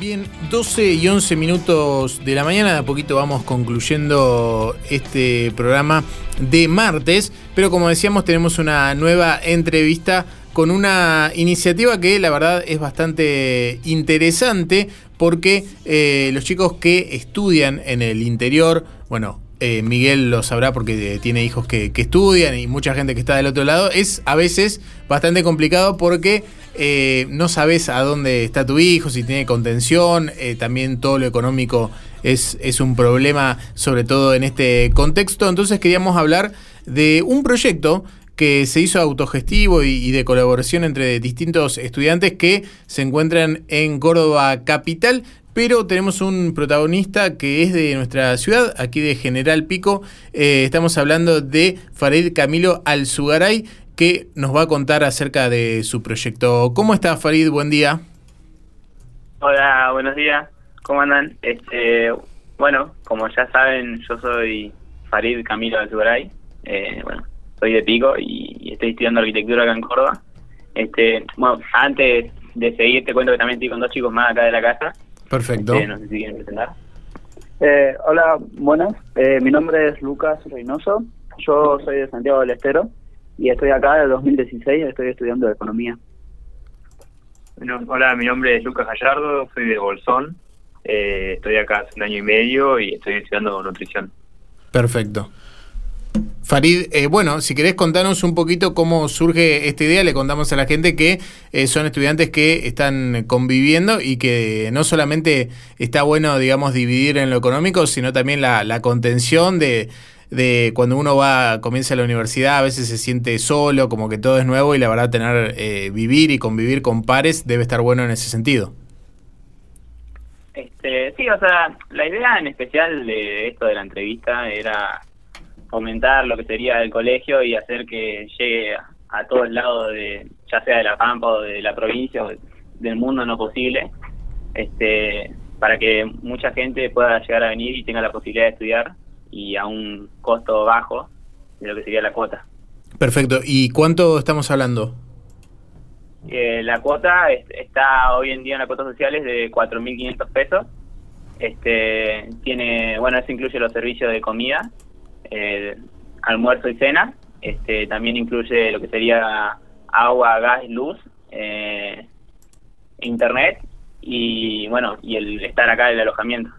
Bien, 12 y 11 minutos de la mañana, de a poquito vamos concluyendo este programa de martes, pero como decíamos tenemos una nueva entrevista con una iniciativa que la verdad es bastante interesante porque eh, los chicos que estudian en el interior, bueno, eh, Miguel lo sabrá porque tiene hijos que estudian y mucha gente que está del otro lado, es a veces bastante complicado porque eh, no sabes a dónde está tu hijo, si tiene contención, eh, también todo lo económico es, un problema, sobre todo en este contexto. Entonces queríamos hablar de un proyecto que se hizo autogestivo y, y, de colaboración entre distintos estudiantes que se encuentran en Córdoba Capital. Pero tenemos un protagonista que es de nuestra ciudad, aquí de General Pico. Eh, estamos hablando de Farid Camilo Alzugaray, que nos va a contar acerca de su proyecto. ¿Cómo está Farid? Buen día. Hola, buenos días. ¿Cómo andan? Este, bueno, como ya saben, yo soy Farid Camilo Alzugaray. Eh, bueno, soy de Pico y, y, estoy estudiando arquitectura acá en Córdoba. Este, bueno, antes de seguir te cuento que también estoy con dos chicos más acá de la casa. Perfecto. Este, no sé si quieren presentar. Eh, hola, buenas. Eh, mi nombre es Lucas Reynoso. Yo soy de Santiago del Estero y estoy acá desde 2016, estoy estudiando economía. Bueno, hola, mi nombre es Lucas Gallardo, soy de Bolsón, eh, estoy acá hace un año y medio y estoy estudiando nutrición. Perfecto. Farid, eh, bueno, si querés contarnos un poquito cómo surge esta idea, le contamos a la gente que eh, son estudiantes que están conviviendo y que no solamente está bueno, digamos, dividir en lo económico, sino también la, la contención de, de cuando uno va, comienza la universidad, a veces se siente solo, como que todo es nuevo y la verdad tener, eh, vivir y convivir con pares debe estar bueno en ese sentido. Este, sí, o sea, la idea en especial de esto de la entrevista era aumentar lo que sería el colegio y hacer que llegue a, a todos lados, de ya sea de la Pampa o de la provincia o del mundo no posible, este, para que mucha gente pueda llegar a venir y tenga la posibilidad de estudiar y a un costo bajo de lo que sería la cuota. Perfecto. ¿Y cuánto estamos hablando? Eh, la cuota es, está hoy en día en la cuota social es de 4.500 pesos. Este tiene, bueno, eso incluye los servicios de comida, eh, almuerzo y cena. Este también incluye lo que sería agua, gas, luz, eh, internet y bueno y el estar acá el alojamiento.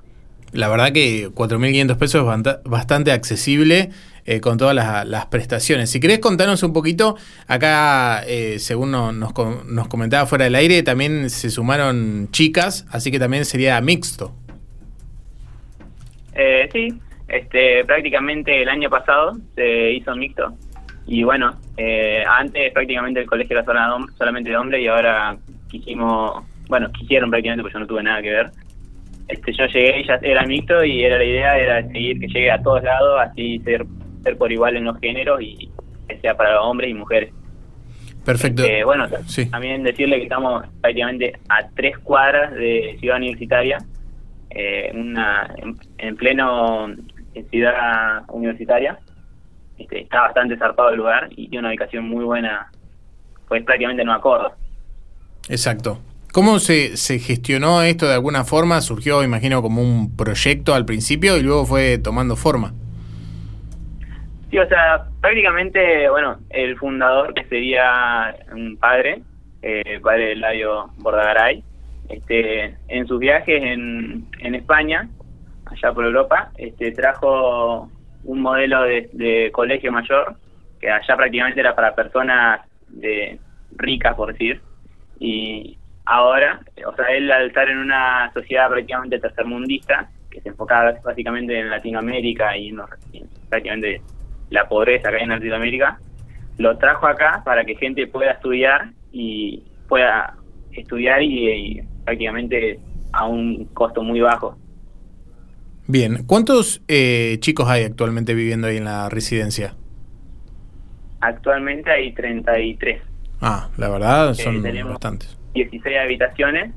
La verdad que 4.500 pesos es bastante accesible eh, con todas las, prestaciones. Si querés contarnos un poquito, acá, eh, según nos, nos, nos, comentaba fuera del aire, también se sumaron chicas, así que también sería mixto. Eh, sí, este, prácticamente el año pasado se hizo mixto. Y bueno, eh, antes prácticamente el colegio era solamente de hombres y ahora quisimos, bueno, quisieron prácticamente, porque yo no tuve nada que ver este, yo llegué y ya era mixto y era la idea era seguir que llegue a todos lados, así ser, ser por igual en los géneros y que sea para hombres y mujeres. Perfecto. Eh, bueno, sí. también decirle que estamos prácticamente a tres cuadras de Ciudad Universitaria, eh, una en, en, pleno en ciudad universitaria. Este, está bastante zarpado el lugar y tiene una ubicación muy buena, pues prácticamente no acorda. Exacto. ¿Cómo se, se, gestionó esto de alguna forma? Surgió, imagino, como un proyecto al principio y luego fue tomando forma. Sí, o sea, prácticamente, bueno, el fundador, que sería un padre, eh, padre Eladio Bordagaray, este, en sus viajes en, en España, allá por Europa, este, trajo un modelo de, de colegio mayor, que allá prácticamente era para personas de ricas, por decir, y, ahora, o sea, él al estar en una sociedad prácticamente tercermundista, que se enfocaba básicamente en Latinoamérica y en, los, en prácticamente la pobreza que hay en Latinoamérica, lo trajo acá para que gente pueda estudiar y pueda estudiar y, y prácticamente a un costo muy bajo. Bien, ¿cuántos eh, chicos hay actualmente viviendo ahí en la residencia? Actualmente hay 33. Ah, la verdad son eh, bastantes. 16 habitaciones,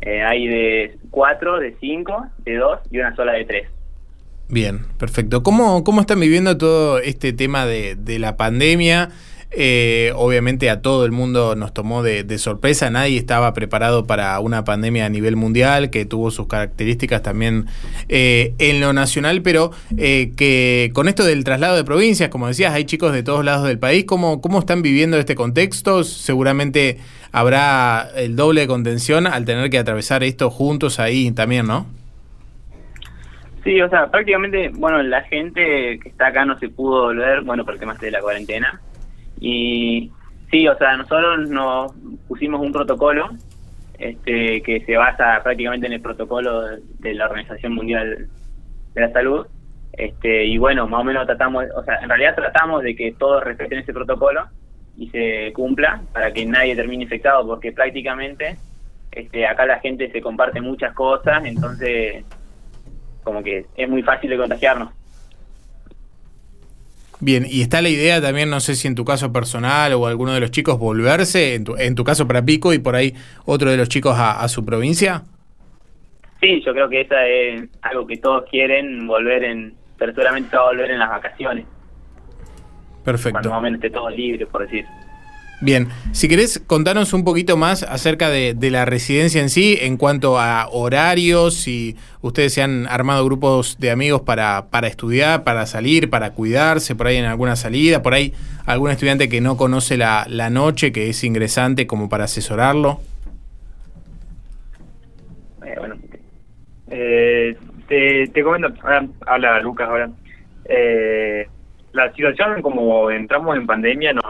eh, hay de 4, de 5, de 2 y una sola de 3. Bien, perfecto. ¿Cómo, cómo están viviendo todo este tema de, de la pandemia? Eh, obviamente a todo el mundo nos tomó de, sorpresa, nadie estaba preparado para una pandemia a nivel mundial que tuvo sus características también eh, en lo nacional, pero eh, que con esto del traslado de provincias, como decías, hay chicos de todos lados del país, ¿cómo, cómo están viviendo este contexto? Seguramente habrá el doble de contención al tener que atravesar esto juntos ahí también, ¿no? Sí, o sea, prácticamente, bueno, la gente que está acá no se pudo volver, bueno, por el tema de la cuarentena. Y sí, o sea, nosotros nos pusimos un protocolo este, que se basa prácticamente en el protocolo de la Organización Mundial de la Salud. Este, y bueno, más o menos tratamos, o sea, en realidad tratamos de que todos respeten ese protocolo y se cumpla para que nadie termine infectado, porque prácticamente este, acá la gente se comparte muchas cosas, entonces como que es muy fácil de contagiarnos. Bien, y está la idea también, no sé si en tu caso personal o alguno de los chicos volverse, en tu, en tu caso para Pico y por ahí otro de los chicos a, su provincia. Sí, yo creo que esa es algo que todos quieren, volver en, pero seguramente va a volver en las vacaciones. Perfecto. Cuando más o menos esté todo libre, por decir. Bien, si querés contarnos un poquito más acerca de, la residencia en sí, en cuanto a horarios, si ustedes se han armado grupos de amigos para, para estudiar, para salir, para cuidarse, por ahí en alguna salida, por ahí algún estudiante que no conoce la, la noche, que es ingresante, como para asesorarlo. Eh, bueno, eh, te, te comento, habla Lucas ahora. Eh, la situación como entramos en pandemia no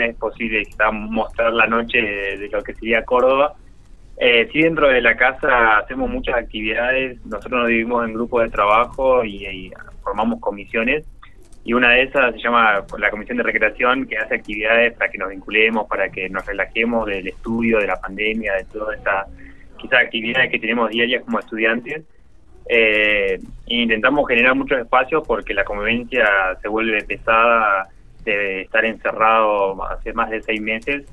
es posible mostrar la noche de, lo que sería Córdoba. Eh, sí, dentro de la casa hacemos muchas actividades. Nosotros nos dividimos en grupos de trabajo y, formamos comisiones. Y una de esas se llama la Comisión de Recreación, que hace actividades para que nos vinculemos, para que nos relajemos del estudio, de la pandemia, de todas estas quizás actividades que tenemos diarias como estudiantes. Eh, intentamos generar muchos espacios porque la convivencia se vuelve pesada de estar encerrado hace más de seis meses.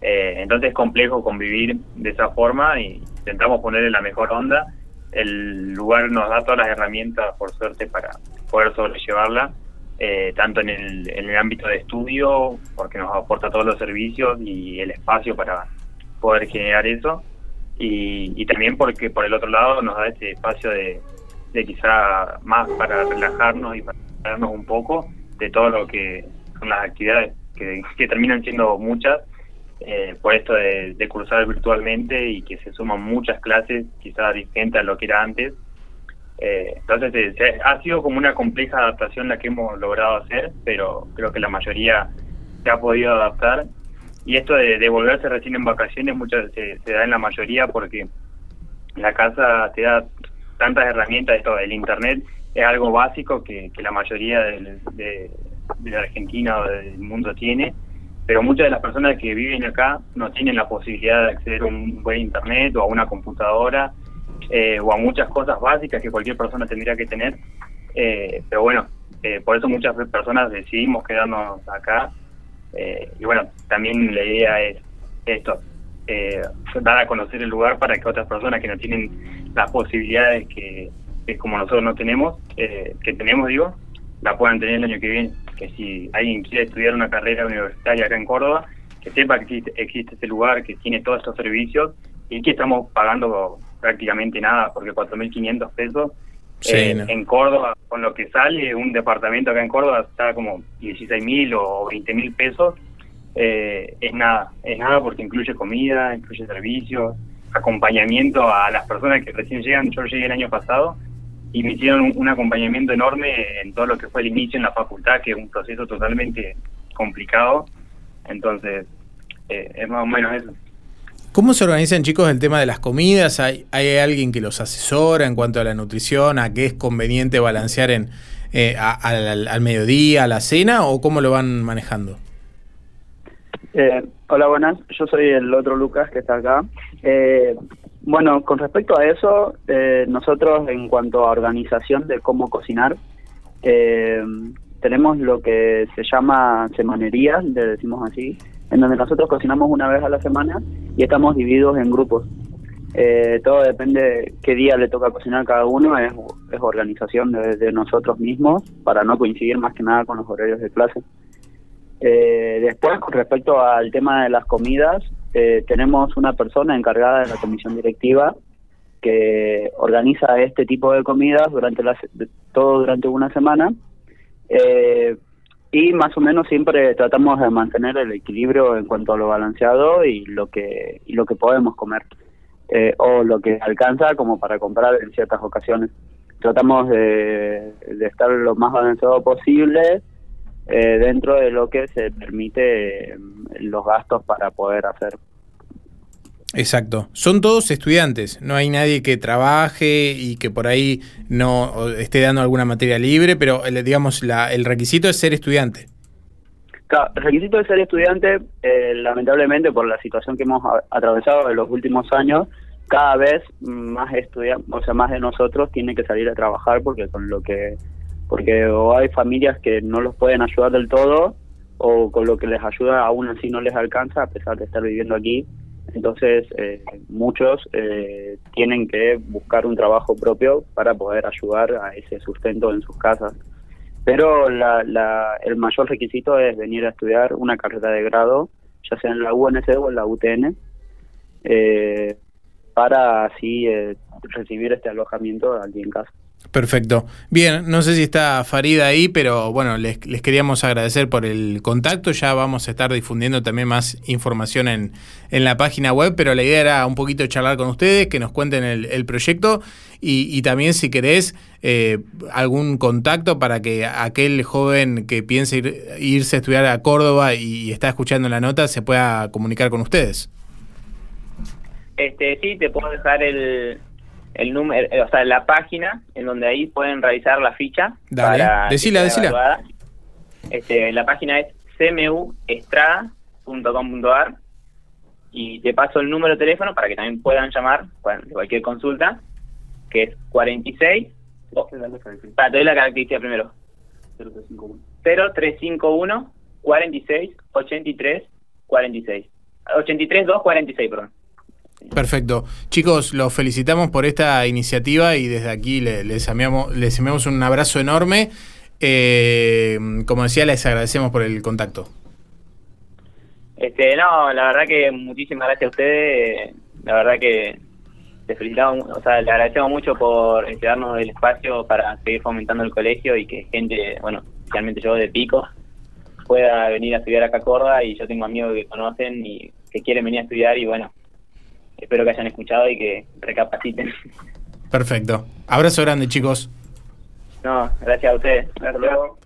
Eh, entonces es complejo convivir de esa forma y intentamos ponerle la mejor onda. El lugar nos da todas las herramientas, por suerte, para poder sobrellevarla, eh, tanto en el, ámbito de estudio, porque nos aporta todos los servicios y el espacio para poder generar eso, y, y también porque por el otro lado nos da ese espacio de, quizá más para relajarnos y para un poco de todo lo que las actividades que, terminan siendo muchas eh, por esto de, cursar virtualmente y que se suman muchas clases, quizás diferentes a lo que era antes. Eh, entonces eh, ha sido como una compleja adaptación la que hemos logrado hacer, pero creo que la mayoría se ha podido adaptar. Y esto de, volverse recién en vacaciones muchas se, da en la mayoría porque la casa te da tantas herramientas, esto el internet es algo básico que, la mayoría de, de la Argentina o del mundo tiene, pero muchas de las personas que viven acá no tienen la posibilidad de acceder a un buen internet o a una computadora eh, o a muchas cosas básicas que cualquier persona tendría que tener. Eh, pero bueno, eh, por eso muchas personas decidimos quedarnos acá. y bueno, también la idea es esto, dar a conocer el lugar para que otras personas que no tienen las posibilidades que, que como nosotros no tenemos, que tenemos, digo, la puedan tener el año que viene que si alguien quiere estudiar una carrera universitaria acá en Córdoba, que sepa que existe, este lugar, que tiene todos estos servicios y que estamos pagando prácticamente nada, porque 4.500 pesos eh, en Córdoba, con lo que sale un departamento acá en Córdoba está como 16.000 o 20.000 pesos, eh, es nada, es nada porque incluye comida, incluye servicios, acompañamiento a las personas que recién llegan, yo llegué el año pasado y me hicieron un, acompañamiento enorme en todo lo que fue el inicio en la facultad, que es un proceso totalmente complicado. Entonces, eh, es más o menos eso. ¿Cómo se organizan, chicos, el tema de las comidas? ¿Hay, ¿Hay alguien que los asesora en cuanto a la nutrición, a qué es conveniente balancear en, eh, al, mediodía, a la cena, o cómo lo van manejando? Eh, hola, buenas. Yo soy el otro Lucas que está acá. Eh, bueno, con respecto a eso, eh, nosotros en cuanto a organización de cómo cocinar, eh, tenemos lo que se llama semanería, le decimos así, en donde nosotros cocinamos una vez a la semana y estamos divididos en grupos. Eh, todo depende qué día le toca cocinar cada uno, es, organización de, nosotros mismos para no coincidir más que nada con los horarios de clase. Eh, después, con respecto al tema de las comidas, eh, tenemos una persona encargada de la comisión directiva que organiza este tipo de comidas durante todo durante una semana. Eh, y más o menos siempre tratamos de mantener el equilibrio en cuanto a lo balanceado y lo que lo que podemos comer eh, o lo que alcanza como para comprar en ciertas ocasiones. Tratamos de estar lo más balanceado posible eh, dentro de lo que se permite los gastos para poder hacer Exacto. Son todos estudiantes. No hay nadie que trabaje y que por ahí no esté dando alguna materia libre, pero digamos, la, el requisito es ser estudiante. el requisito de ser estudiante, eh, lamentablemente por la situación que hemos atravesado en los últimos años, cada vez más estudiantes, o sea, más de nosotros tienen que salir a trabajar porque con lo que, porque o hay familias que no los pueden ayudar del todo o con lo que les ayuda aún así no les alcanza a pesar de estar viviendo aquí entonces, eh, muchos eh, tienen que buscar un trabajo propio para poder ayudar a ese sustento en sus casas. Pero la, el mayor requisito es venir a estudiar una carrera de grado, ya sea en la UNC o en la UTN, eh, para así recibir este alojamiento allí en casa. Perfecto. Bien, no sé si está Farida ahí, pero bueno, les, queríamos agradecer por el contacto. Ya vamos a estar difundiendo también más información en, en la página web, pero la idea era un poquito charlar con ustedes, que nos cuenten el, proyecto y, también si querés eh, algún contacto para que aquel joven que piense irse a estudiar a Córdoba y, está escuchando la nota se pueda comunicar con ustedes. Este, sí, te puedo dejar el, el número, o sea, la página en donde ahí pueden realizar la ficha. Dale, decila, decila. Este, la página es cmuestrada.com.ar y te paso el número de teléfono para que también puedan llamar de cualquier consulta, que es 46. Oh, para, te doy la característica primero. 0351. 0351 46 83 46. 83 2 46, perdón. Perfecto. Chicos, los felicitamos por esta iniciativa y desde aquí les, enviamos, les enviamos un abrazo enorme. Eh, como decía, les agradecemos por el contacto. Este, no, la verdad que muchísimas gracias a ustedes. La verdad que les felicitamos, o sea, le agradecemos mucho por darnos el espacio para seguir fomentando el colegio y que gente, bueno, especialmente yo de Pico, pueda venir a estudiar acá a Córdoba y yo tengo amigos que conocen y que quieren venir a estudiar y bueno, espero que hayan escuchado y que recapaciten. Perfecto. Abrazo grande, chicos. No, gracias a ustedes. Hasta luego.